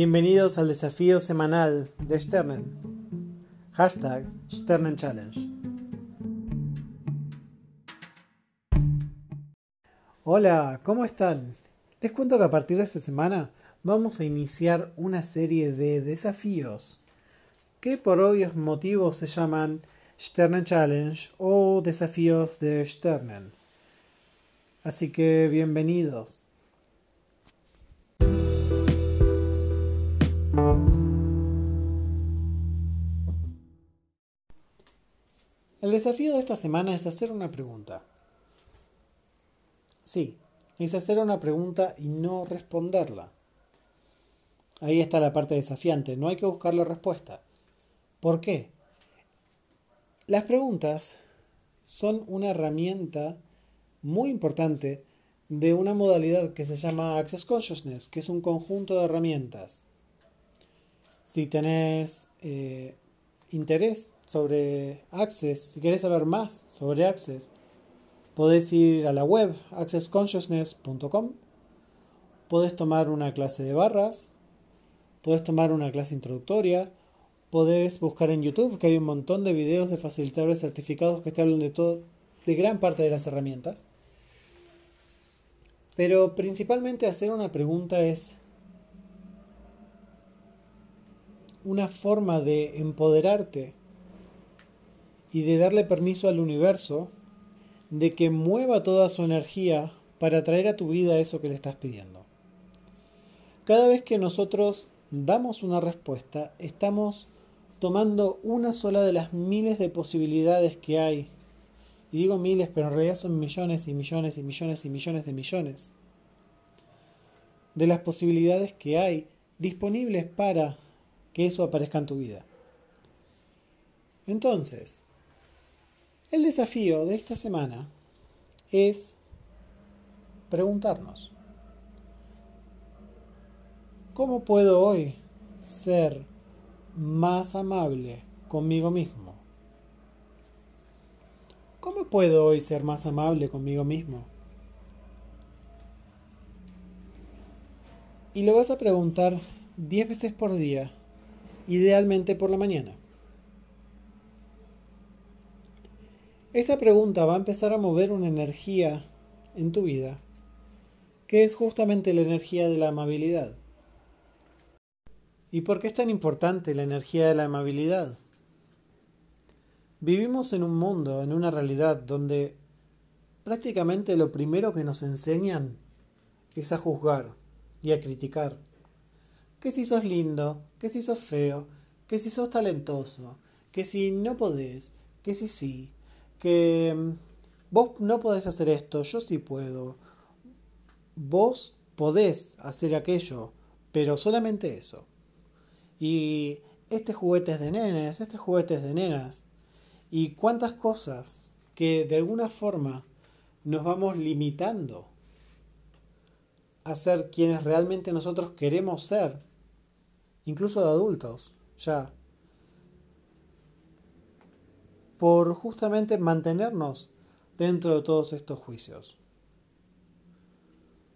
Bienvenidos al desafío semanal de Sternen. Hashtag Sternen Challenge. Hola, ¿cómo están? Les cuento que a partir de esta semana vamos a iniciar una serie de desafíos que por obvios motivos se llaman Sternen Challenge o desafíos de Sternen. Así que bienvenidos. El desafío de esta semana es hacer una pregunta. Sí, es hacer una pregunta y no responderla. Ahí está la parte desafiante, no hay que buscar la respuesta. ¿Por qué? Las preguntas son una herramienta muy importante de una modalidad que se llama Access Consciousness, que es un conjunto de herramientas. Si tenés eh, interés sobre Access, si querés saber más sobre Access, podés ir a la web accessconsciousness.com, podés tomar una clase de barras, podés tomar una clase introductoria, podés buscar en YouTube que hay un montón de videos de facilitadores certificados que te hablan de todo, de gran parte de las herramientas. Pero principalmente hacer una pregunta es una forma de empoderarte y de darle permiso al universo de que mueva toda su energía para traer a tu vida eso que le estás pidiendo. Cada vez que nosotros damos una respuesta, estamos tomando una sola de las miles de posibilidades que hay. Y digo miles, pero en realidad son millones y millones y millones y millones de millones. De las posibilidades que hay disponibles para que eso aparezca en tu vida. Entonces, el desafío de esta semana es preguntarnos, ¿cómo puedo hoy ser más amable conmigo mismo? ¿Cómo puedo hoy ser más amable conmigo mismo? Y lo vas a preguntar 10 veces por día, idealmente por la mañana. Esta pregunta va a empezar a mover una energía en tu vida, que es justamente la energía de la amabilidad. ¿Y por qué es tan importante la energía de la amabilidad? Vivimos en un mundo, en una realidad donde prácticamente lo primero que nos enseñan es a juzgar y a criticar. Que si sos lindo, que si sos feo, que si sos talentoso, que si no podés, que si sí, que mm, vos no podés hacer esto, yo sí puedo. Vos podés hacer aquello, pero solamente eso. Y este juguete es de nenes, este juguete es de nenas. Y cuántas cosas que de alguna forma nos vamos limitando a ser quienes realmente nosotros queremos ser, incluso de adultos, ya por justamente mantenernos dentro de todos estos juicios.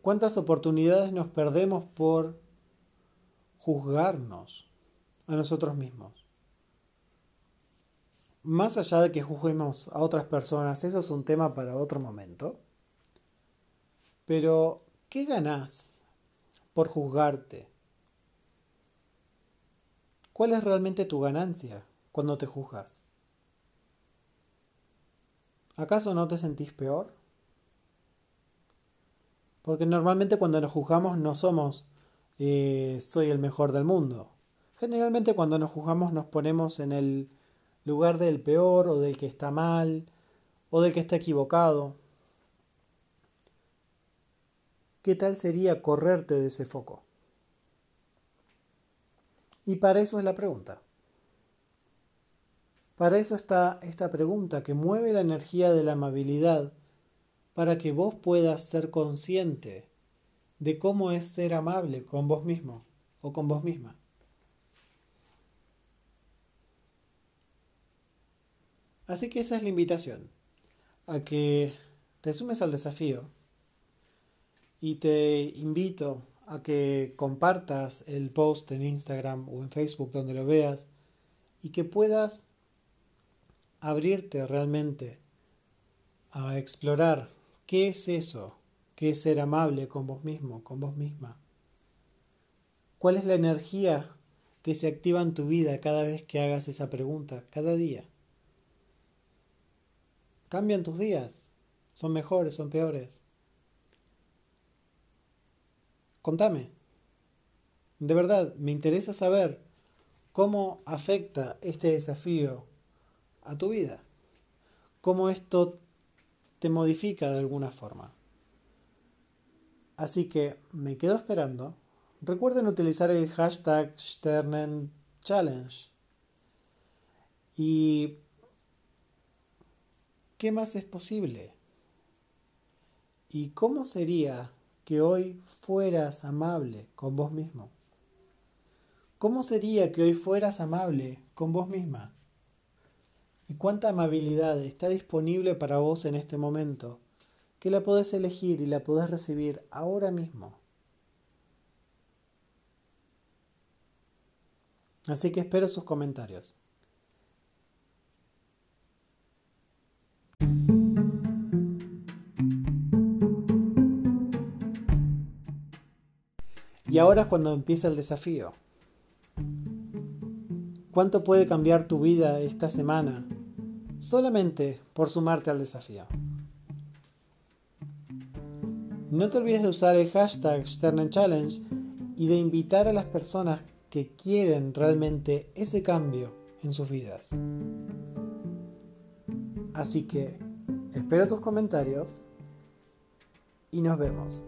¿Cuántas oportunidades nos perdemos por juzgarnos a nosotros mismos? Más allá de que juzguemos a otras personas, eso es un tema para otro momento. Pero, ¿qué ganás por juzgarte? ¿Cuál es realmente tu ganancia cuando te juzgas? ¿Acaso no te sentís peor? Porque normalmente cuando nos juzgamos no somos eh, soy el mejor del mundo. Generalmente cuando nos juzgamos nos ponemos en el lugar del peor o del que está mal o del que está equivocado. ¿Qué tal sería correrte de ese foco? Y para eso es la pregunta. Para eso está esta pregunta que mueve la energía de la amabilidad, para que vos puedas ser consciente de cómo es ser amable con vos mismo o con vos misma. Así que esa es la invitación, a que te sumes al desafío y te invito a que compartas el post en Instagram o en Facebook donde lo veas y que puedas abrirte realmente a explorar qué es eso, qué es ser amable con vos mismo, con vos misma. ¿Cuál es la energía que se activa en tu vida cada vez que hagas esa pregunta, cada día? ¿Cambian tus días? ¿Son mejores? ¿Son peores? Contame. De verdad, me interesa saber cómo afecta este desafío a tu vida. Cómo esto te modifica de alguna forma. Así que me quedo esperando. Recuerden utilizar el hashtag Sternen Challenge. ¿Y qué más es posible? ¿Y cómo sería que hoy fueras amable con vos mismo? ¿Cómo sería que hoy fueras amable con vos misma? ¿Y cuánta amabilidad está disponible para vos en este momento? Que la podés elegir y la podés recibir ahora mismo. Así que espero sus comentarios. Y ahora es cuando empieza el desafío. ¿Cuánto puede cambiar tu vida esta semana solamente por sumarte al desafío? No te olvides de usar el hashtag Challenge y de invitar a las personas que quieren realmente ese cambio en sus vidas. Así que espero tus comentarios y nos vemos.